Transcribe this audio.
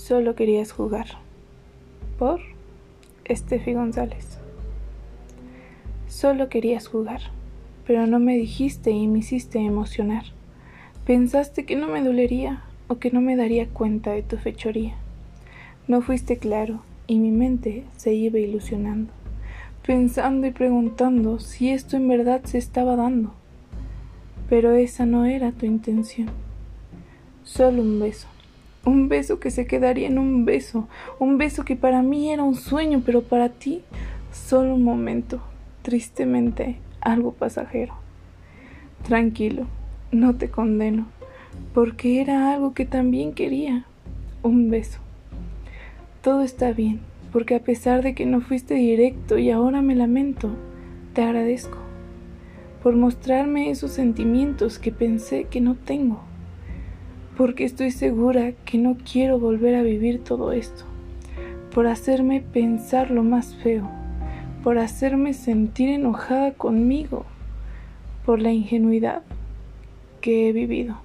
Solo querías jugar. Por Estefi González. Solo querías jugar, pero no me dijiste y me hiciste emocionar. Pensaste que no me dolería o que no me daría cuenta de tu fechoría. No fuiste claro y mi mente se iba ilusionando, pensando y preguntando si esto en verdad se estaba dando. Pero esa no era tu intención. Solo un beso un beso que se quedaría en un beso, un beso que para mí era un sueño, pero para ti solo un momento, tristemente algo pasajero. Tranquilo, no te condeno, porque era algo que también quería, un beso. Todo está bien, porque a pesar de que no fuiste directo y ahora me lamento, te agradezco por mostrarme esos sentimientos que pensé que no tengo porque estoy segura que no quiero volver a vivir todo esto, por hacerme pensar lo más feo, por hacerme sentir enojada conmigo, por la ingenuidad que he vivido.